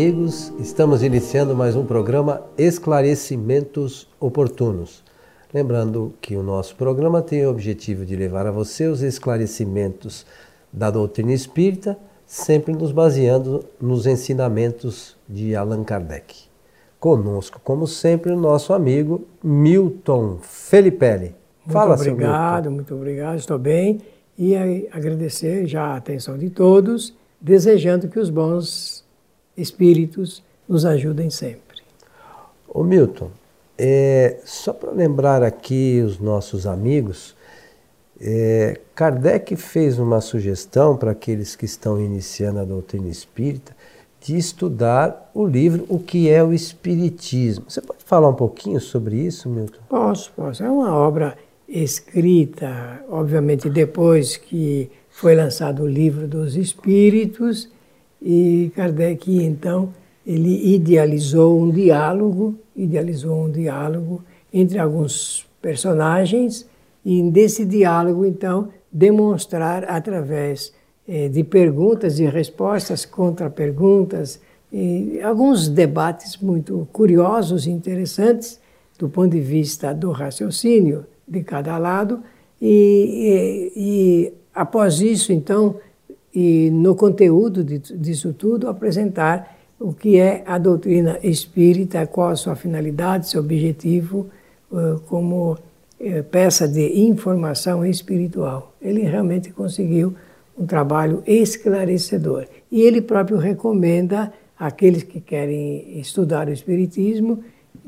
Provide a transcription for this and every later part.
amigos, estamos iniciando mais um programa Esclarecimentos Oportunos. Lembrando que o nosso programa tem o objetivo de levar a você os esclarecimentos da doutrina espírita, sempre nos baseando nos ensinamentos de Allan Kardec. Conosco, como sempre, o nosso amigo Milton Felipelli. Muito Fala, obrigado, muito obrigado, estou bem. E agradecer já a atenção de todos, desejando que os bons espíritos nos ajudem sempre. Ô Milton, é, só para lembrar aqui os nossos amigos, é, Kardec fez uma sugestão para aqueles que estão iniciando a doutrina espírita de estudar o livro O que é o Espiritismo. Você pode falar um pouquinho sobre isso, Milton? Posso, posso. É uma obra escrita, obviamente, depois que foi lançado o livro dos Espíritos, e Kardec, então, ele idealizou um diálogo, idealizou um diálogo entre alguns personagens e desse diálogo, então, demonstrar através eh, de perguntas e respostas, contra-perguntas, alguns debates muito curiosos e interessantes do ponto de vista do raciocínio de cada lado, e, e, e após isso, então, e no conteúdo disso tudo, apresentar o que é a doutrina espírita, qual a sua finalidade, seu objetivo, como eh, peça de informação espiritual. Ele realmente conseguiu um trabalho esclarecedor. E ele próprio recomenda àqueles que querem estudar o Espiritismo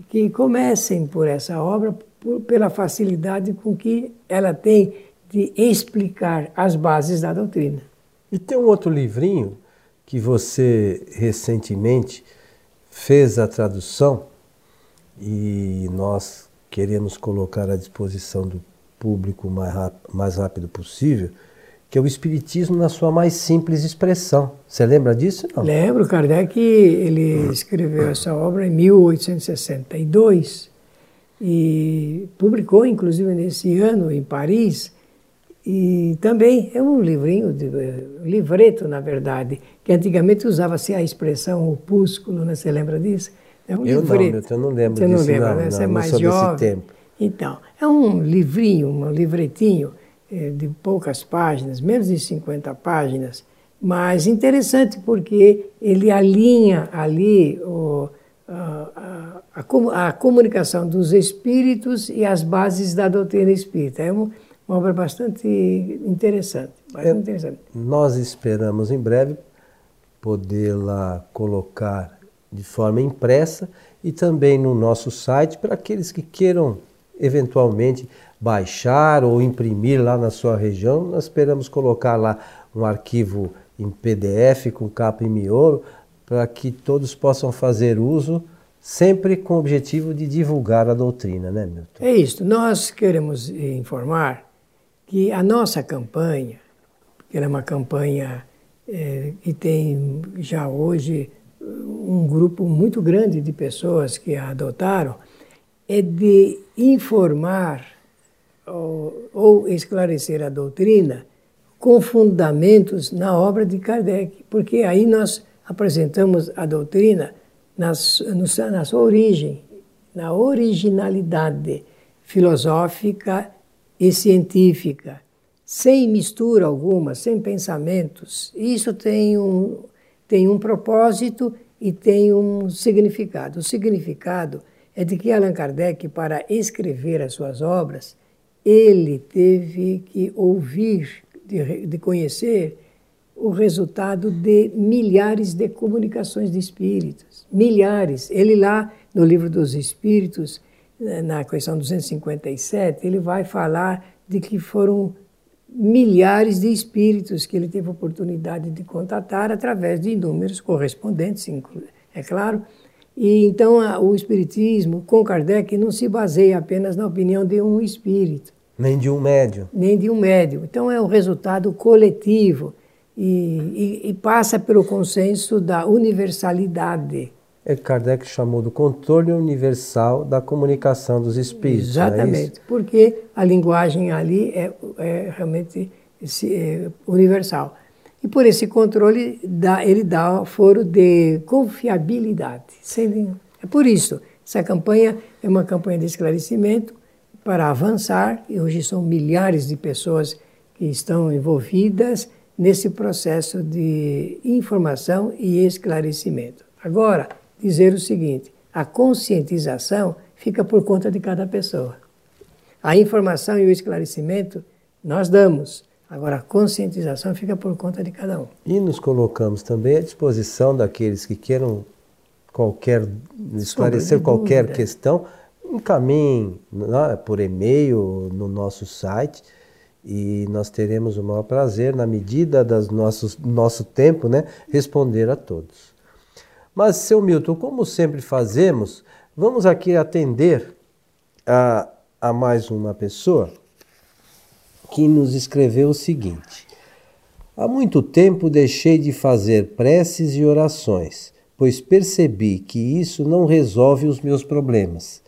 que comecem por essa obra por, pela facilidade com que ela tem de explicar as bases da doutrina. E tem um outro livrinho que você recentemente fez a tradução e nós queremos colocar à disposição do público mais rápido, mais rápido possível, que é o Espiritismo na sua mais simples expressão. Você lembra disso? Não? Lembro, Kardec ele escreveu essa obra em 1862 e publicou, inclusive, nesse ano, em Paris, e também é um livrinho, de, livreto, na verdade, que antigamente usava-se a expressão opúsculo, né? Você lembra disso? É um eu livreto. não, eu não lembro Você disso, não lembra, não, né? Você é mais jovem. Então, é um livrinho, um livretinho é, de poucas páginas, menos de 50 páginas, mas interessante porque ele alinha ali o, a, a, a, a, comunicação dos espíritos e as bases da doutrina espírita. É um, uma obra bastante interessante. Bastante é, interessante. Nós esperamos em breve podê-la colocar de forma impressa e também no nosso site para aqueles que queiram eventualmente baixar ou imprimir lá na sua região. Nós esperamos colocar lá um arquivo em PDF com capa em miolo para que todos possam fazer uso sempre com o objetivo de divulgar a doutrina, né, Milton? É isso. Nós queremos informar que a nossa campanha, que é uma campanha é, que tem já hoje um grupo muito grande de pessoas que a adotaram, é de informar ou, ou esclarecer a doutrina com fundamentos na obra de Kardec, porque aí nós apresentamos a doutrina nas, na sua origem, na originalidade filosófica e científica, sem mistura alguma, sem pensamentos. Isso tem um, tem um propósito e tem um significado. O significado é de que Allan Kardec, para escrever as suas obras, ele teve que ouvir, de, de conhecer o resultado de milhares de comunicações de espíritos. Milhares. Ele lá, no livro dos Espíritos, na questão 257, ele vai falar de que foram milhares de espíritos que ele teve oportunidade de contatar através de inúmeros correspondentes, é claro. E então o espiritismo com Kardec não se baseia apenas na opinião de um espírito, nem de um médium, nem de um médium. Então é um resultado coletivo e, e, e passa pelo consenso da universalidade é Kardec chamou do controle universal da comunicação dos espíritos. É Exatamente, é porque a linguagem ali é, é realmente é universal. E por esse controle, dá, ele dá foro de confiabilidade. Sem, é por isso, essa campanha é uma campanha de esclarecimento para avançar, e hoje são milhares de pessoas que estão envolvidas nesse processo de informação e esclarecimento. Agora, dizer o seguinte: a conscientização fica por conta de cada pessoa. A informação e o esclarecimento nós damos. Agora, a conscientização fica por conta de cada um. E nos colocamos também à disposição daqueles que queiram qualquer esclarecer qualquer questão, encaminhe né, por e-mail no nosso site e nós teremos o maior prazer, na medida do nosso, nosso tempo, né, responder a todos. Mas, seu Milton, como sempre fazemos, vamos aqui atender a, a mais uma pessoa que nos escreveu o seguinte: Há muito tempo deixei de fazer preces e orações, pois percebi que isso não resolve os meus problemas.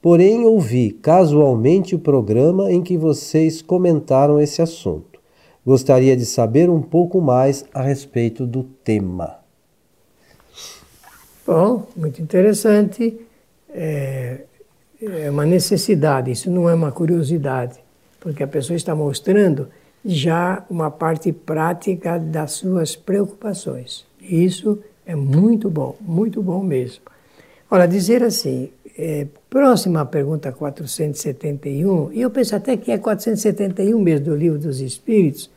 Porém, ouvi casualmente o programa em que vocês comentaram esse assunto. Gostaria de saber um pouco mais a respeito do tema. Bom, muito interessante. É, é uma necessidade, isso não é uma curiosidade, porque a pessoa está mostrando já uma parte prática das suas preocupações. Isso é muito bom, muito bom mesmo. Olha, dizer assim, é, próxima pergunta 471, e eu penso até que é 471 mesmo do Livro dos Espíritos,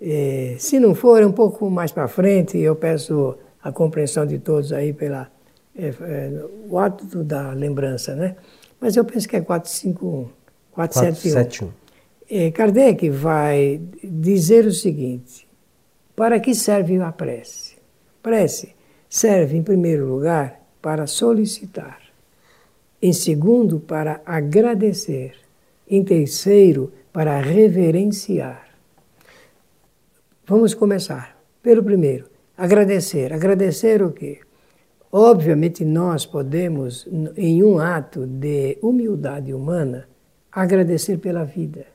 é, se não for, é um pouco mais para frente, eu peço a compreensão de todos aí pela é, é, o ato da lembrança, né? Mas eu penso que é 451, 471. 471. É, Kardec vai dizer o seguinte: para que serve a prece? Prece serve, em primeiro lugar, para solicitar. Em segundo, para agradecer. Em terceiro, para reverenciar. Vamos começar pelo primeiro. Agradecer. Agradecer o quê? Obviamente, nós podemos, em um ato de humildade humana, agradecer pela vida,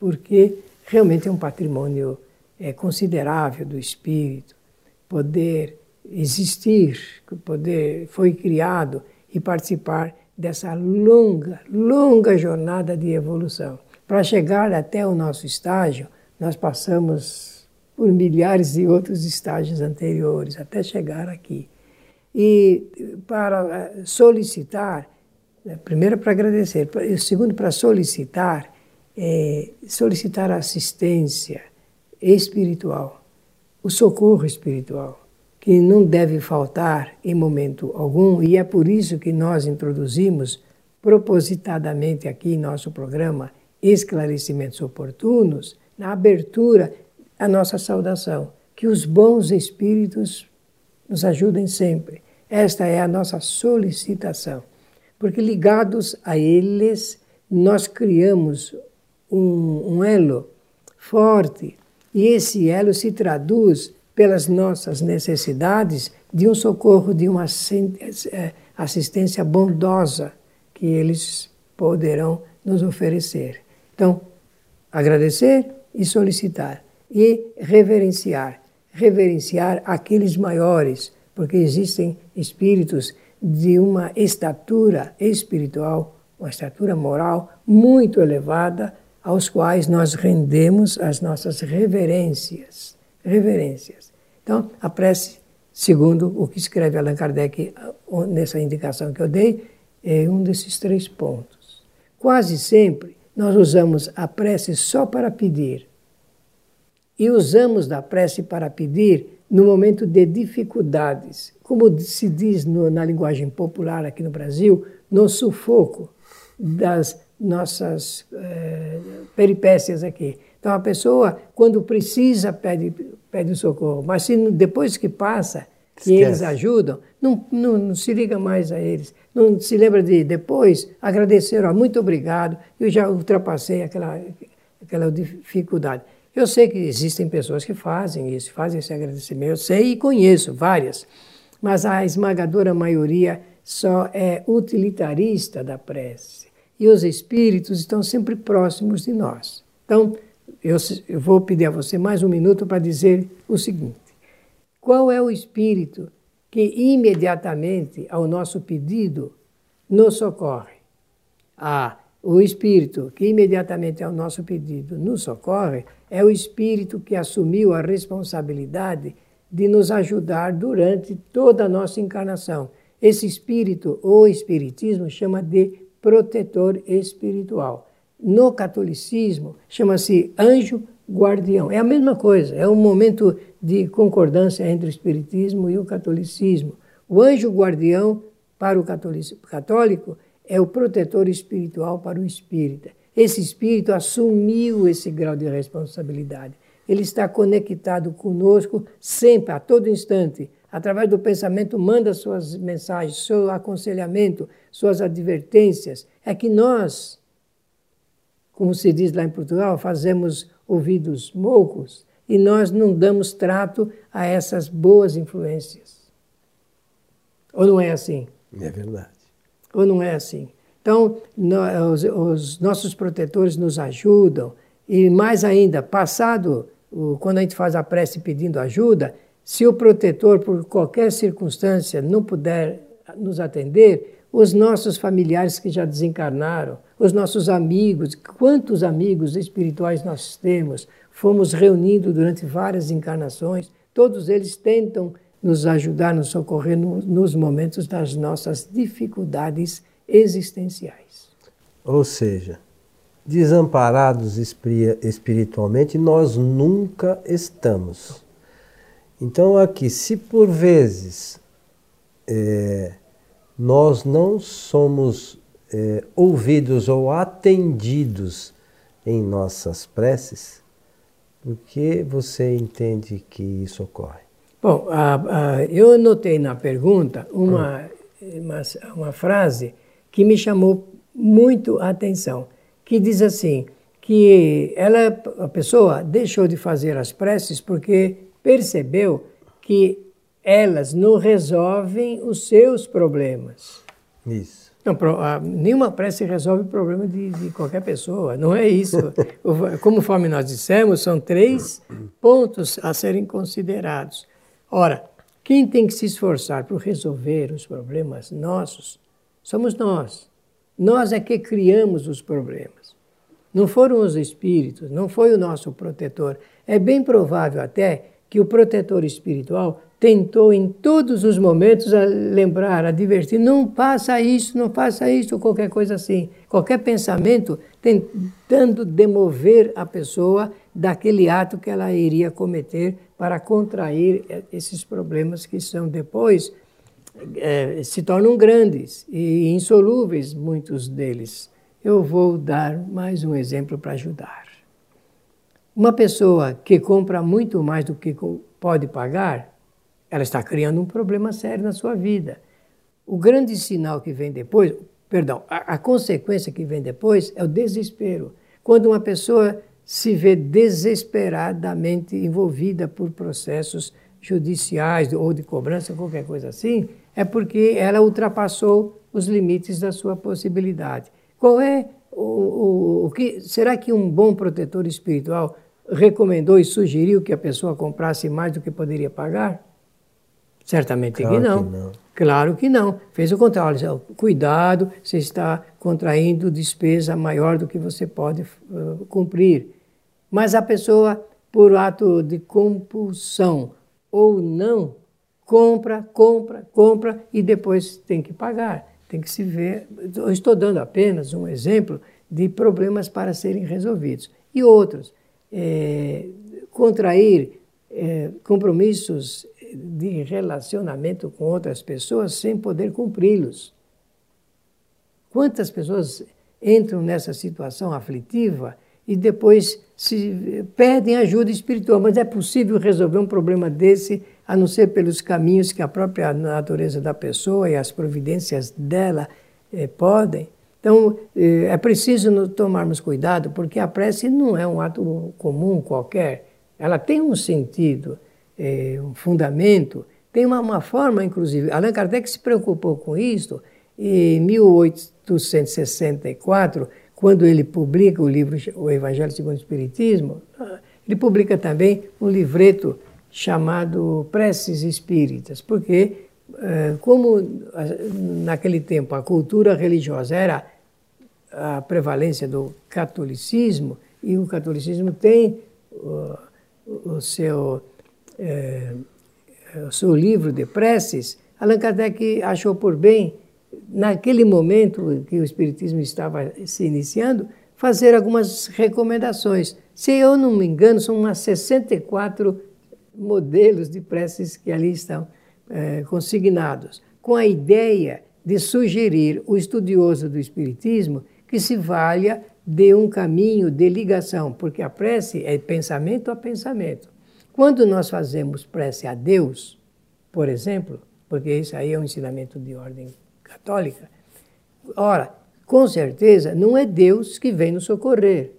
porque realmente é um patrimônio é, considerável do espírito poder existir, poder foi criado e participar dessa longa, longa jornada de evolução. Para chegar até o nosso estágio, nós passamos por milhares de outros estágios anteriores até chegar aqui. E para eh, solicitar, né, primeiro para agradecer, segundo para solicitar, é, solicitar assistência espiritual o socorro espiritual, que não deve faltar em momento algum, e é por isso que nós introduzimos propositadamente aqui em nosso programa Esclarecimentos Oportunos, na abertura, a nossa saudação. Que os bons espíritos nos ajudem sempre. Esta é a nossa solicitação. Porque ligados a eles, nós criamos um, um elo forte e esse elo se traduz pelas nossas necessidades de um socorro, de uma é, assistência bondosa que eles poderão nos oferecer. Então, agradecer e solicitar e reverenciar. Reverenciar aqueles maiores, porque existem espíritos de uma estatura espiritual, uma estatura moral muito elevada, aos quais nós rendemos as nossas reverências. Reverências. Então, a prece, segundo o que escreve Allan Kardec nessa indicação que eu dei, é um desses três pontos. Quase sempre nós usamos a prece só para pedir. E usamos da prece para pedir no momento de dificuldades. Como se diz no, na linguagem popular aqui no Brasil, no sufoco das nossas é, peripécias aqui. Então a pessoa, quando precisa, pede, pede socorro, mas se depois que passa, que Esquece. eles ajudam, não, não, não, se liga mais a eles. Não se lembra de depois agradecer, muito obrigado, eu já ultrapassei aquela, aquela dificuldade. Eu sei que existem pessoas que fazem isso, fazem esse agradecimento, eu sei e conheço várias, mas a esmagadora maioria só é utilitarista da prece e os espíritos estão sempre próximos de nós. Então, eu, eu vou pedir a você mais um minuto para dizer o seguinte: qual é o espírito que imediatamente ao nosso pedido nos socorre? Ah, o espírito que imediatamente ao nosso pedido nos socorre é o espírito que assumiu a responsabilidade de nos ajudar durante toda a nossa encarnação. Esse espírito, ou espiritismo, chama de protetor espiritual. No catolicismo, chama-se anjo guardião. É a mesma coisa, é um momento de concordância entre o espiritismo e o catolicismo. O anjo guardião, para o católico, é o protetor espiritual para o espírita. Esse espírito assumiu esse grau de responsabilidade. Ele está conectado conosco sempre, a todo instante. Através do pensamento, manda suas mensagens, seu aconselhamento, suas advertências. É que nós, como se diz lá em Portugal, fazemos ouvidos moucos e nós não damos trato a essas boas influências. Ou não é assim? É verdade. Ou não é assim? Então, os, os nossos protetores nos ajudam, e mais ainda, passado, quando a gente faz a prece pedindo ajuda, se o protetor, por qualquer circunstância, não puder nos atender, os nossos familiares que já desencarnaram, os nossos amigos, quantos amigos espirituais nós temos, fomos reunindo durante várias encarnações, todos eles tentam nos ajudar, nos socorrer nos momentos das nossas dificuldades existenciais. Ou seja, desamparados espiritualmente nós nunca estamos. Então, aqui, se por vezes é, nós não somos é, ouvidos ou atendidos em nossas preces, por que você entende que isso ocorre? Bom, a, a, eu notei na pergunta uma, uma, uma frase que me chamou muito a atenção, que diz assim, que ela, a pessoa deixou de fazer as preces porque percebeu que elas não resolvem os seus problemas. Isso. Não, nenhuma prece resolve o problema de, de, qualquer pessoa, não é isso. Conforme nós dissemos, são três pontos a serem considerados. Ora, quem tem que se esforçar por resolver os problemas nossos somos nós. Nós é que criamos os problemas. Não foram os espíritos, não foi o nosso protetor. É bem provável até que o protetor espiritual tentou em todos os momentos a lembrar, a divertir, não faça isso, não faça isso, qualquer coisa assim. Qualquer pensamento tentando demover a pessoa daquele ato que ela iria cometer para contrair esses problemas que são depois é, se tornam grandes e insolúveis, muitos deles. Eu vou dar mais um exemplo para ajudar. Uma pessoa que compra muito mais do que pode pagar, ela está criando um problema sério na sua vida. O grande sinal que vem depois, perdão, a, a consequência que vem depois é o desespero. Quando uma pessoa se vê desesperadamente envolvida por processos judiciais ou de cobrança, qualquer coisa assim, é porque ela ultrapassou os limites da sua possibilidade. Qual é o, o, o que será que um bom protetor espiritual recomendou e sugeriu que a pessoa comprasse mais do que poderia pagar? Certamente claro que, não. que não. Claro que não. Fez o contrário. Cuidado, você está contraindo despesa maior do que você pode uh, cumprir. Mas a pessoa, por ato de compulsão ou não, compra, compra, compra e depois tem que pagar. Tem que se ver. Eu estou dando apenas um exemplo de problemas para serem resolvidos. E outros, é, contrair é, compromissos de relacionamento com outras pessoas sem poder cumpri-los. Quantas pessoas entram nessa situação aflitiva e depois se pedem ajuda espiritual, mas é possível resolver um problema desse a não ser pelos caminhos que a própria natureza da pessoa e as providências dela eh, podem. Então, eh, é preciso tomarmos cuidado, porque a prece não é um ato comum qualquer. Ela tem um sentido, eh, um fundamento, tem uma, uma, forma, inclusive. Allan Kardec se preocupou com isso em 1864, quando ele publica o livro O Evangelho segundo o Espiritismo, ele publica também um livreto chamado Preces Espíritas, porque eh, como naquele tempo a cultura religiosa era a prevalência do catolicismo, e o catolicismo tem o, o seu, é, o seu livro de preces, Allan Kardec achou por bem, naquele momento que o Espiritismo estava se iniciando, fazer algumas recomendações. Se eu não me engano, são umas 64 modelos de preces que ali estão é, consignados, com a ideia de sugerir o estudioso do Espiritismo que se valha de um caminho de ligação, porque a prece é pensamento a pensamento. Quando nós fazemos prece a Deus, por exemplo, porque isso aí é um ensinamento de ordem católica, ora, com certeza não é Deus que vem nos socorrer.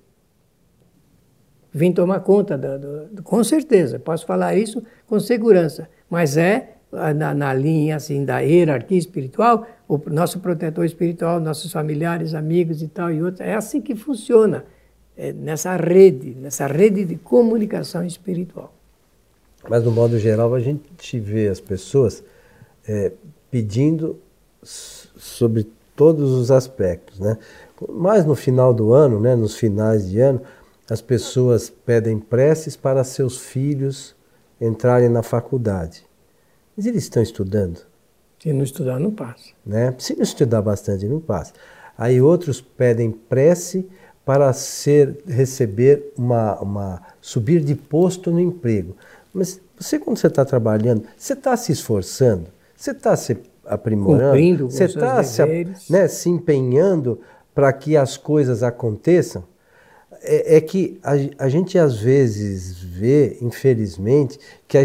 Vem tomar conta, do, do, com certeza, posso falar isso com segurança, mas é na, na, linha assim da hierarquia espiritual, o nosso protetor espiritual, nossos familiares, amigos e tal e outros, é assim que funciona é nessa rede, nessa rede de comunicação espiritual. Mas no modo geral a gente vê as pessoas é, pedindo sobre todos os aspectos, né? Mas no final do ano, né, nos finais de ano, as pessoas pedem preces para seus filhos entrarem na faculdade. Mas eles estão estudando? Se não estudar, não passa. Né? Se não estudar bastante, não passa. Aí outros pedem prece para ser, receber uma, uma subir de posto no emprego. Mas você quando você está trabalhando, você está se esforçando, você está se aprimorando, Cumprindo você está se, né, se empenhando para que as coisas aconteçam. É, é que a, a, gente às vezes vê, infelizmente, que a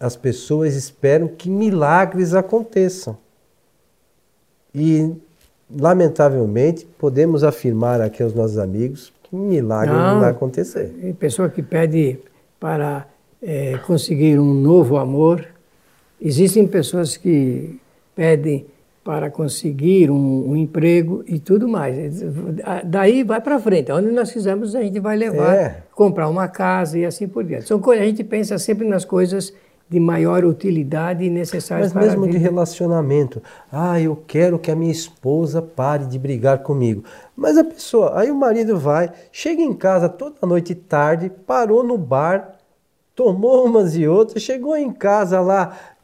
as pessoas esperam que milagres aconteçam. E, lamentavelmente, podemos afirmar aqui aos nossos amigos que milagre não, não vai acontecer. Pessoa que pede para é, conseguir um novo amor. Existem pessoas que pedem para conseguir um, um, emprego e tudo mais. Daí vai para frente. Onde nós fizermos, a gente vai levar, é. comprar uma casa e assim por diante. São coisas, a gente pensa sempre nas coisas de maior utilidade e necessárias Mas mesmo de relacionamento. Ah, eu quero que a minha esposa pare de brigar comigo. Mas a pessoa, aí o marido vai, chega em casa toda noite tarde, parou no bar, tomou umas e outras, chegou em casa lá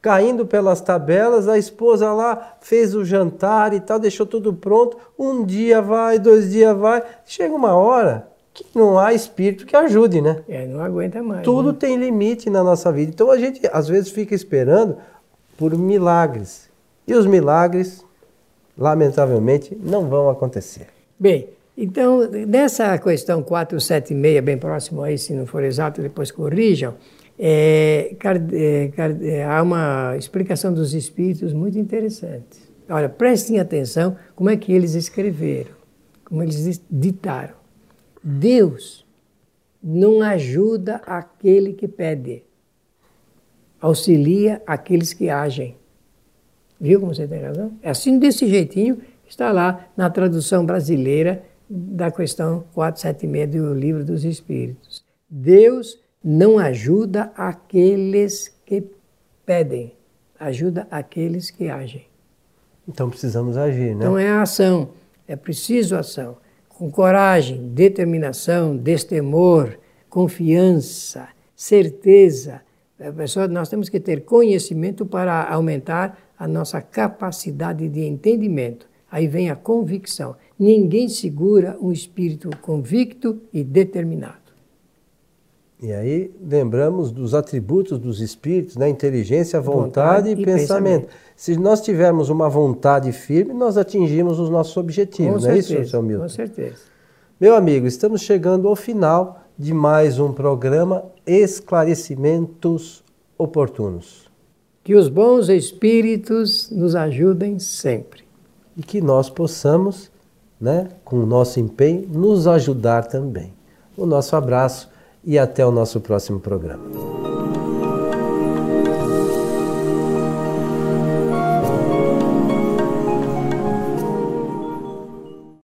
caindo pelas tabelas, a esposa lá fez o jantar e tal, deixou tudo pronto. Um dia vai, dois dias vai, chega uma hora que não há espírito que ajude, né? É, não aguenta mais. Tudo né? tem limite na nossa vida. Então a gente às vezes fica esperando por milagres. E os milagres, lamentavelmente, não vão acontecer. Bem, então, nessa questão 476, bem próximo aí, se não for exato, depois corrijam, é, é, é, há uma explicação dos espíritos muito interessante. Olha, prestem atenção como é que eles escreveram, como eles ditaram. Deus não ajuda aquele que pede, auxilia aqueles que agem. Viu como você tem razão? É assim, desse jeitinho, está lá na tradução brasileira da questão 476 do Livro dos Espíritos. Deus não ajuda aqueles que pedem, ajuda aqueles que agem. Então precisamos agir, né? Então é a ação, é preciso ação com coragem, determinação, destemor, confiança, certeza. Pessoal, nós temos que ter conhecimento para aumentar a nossa capacidade de entendimento. Aí vem a convicção. Ninguém segura um espírito convicto e determinado. E aí lembramos dos atributos dos espíritos, né? inteligência, vontade, vontade e, pensamento. pensamento. Se nós tivermos uma vontade firme, nós atingimos os nossos objetivos, Com não certeza, é isso, seu Milton? Com certeza. Meu amigo, estamos chegando ao final de mais um programa Esclarecimentos Oportunos. Que os bons espíritos nos ajudem sempre. E que nós possamos, né, com o nosso empenho, nos ajudar também. O nosso abraço e até o nosso próximo programa.